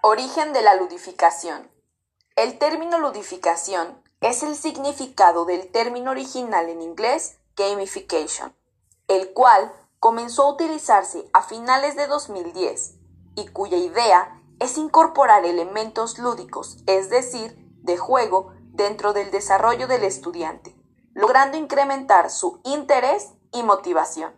Origen de la ludificación. El término ludificación es el significado del término original en inglés gamification, el cual comenzó a utilizarse a finales de 2010 y cuya idea es incorporar elementos lúdicos, es decir, de juego, dentro del desarrollo del estudiante, logrando incrementar su interés y motivación.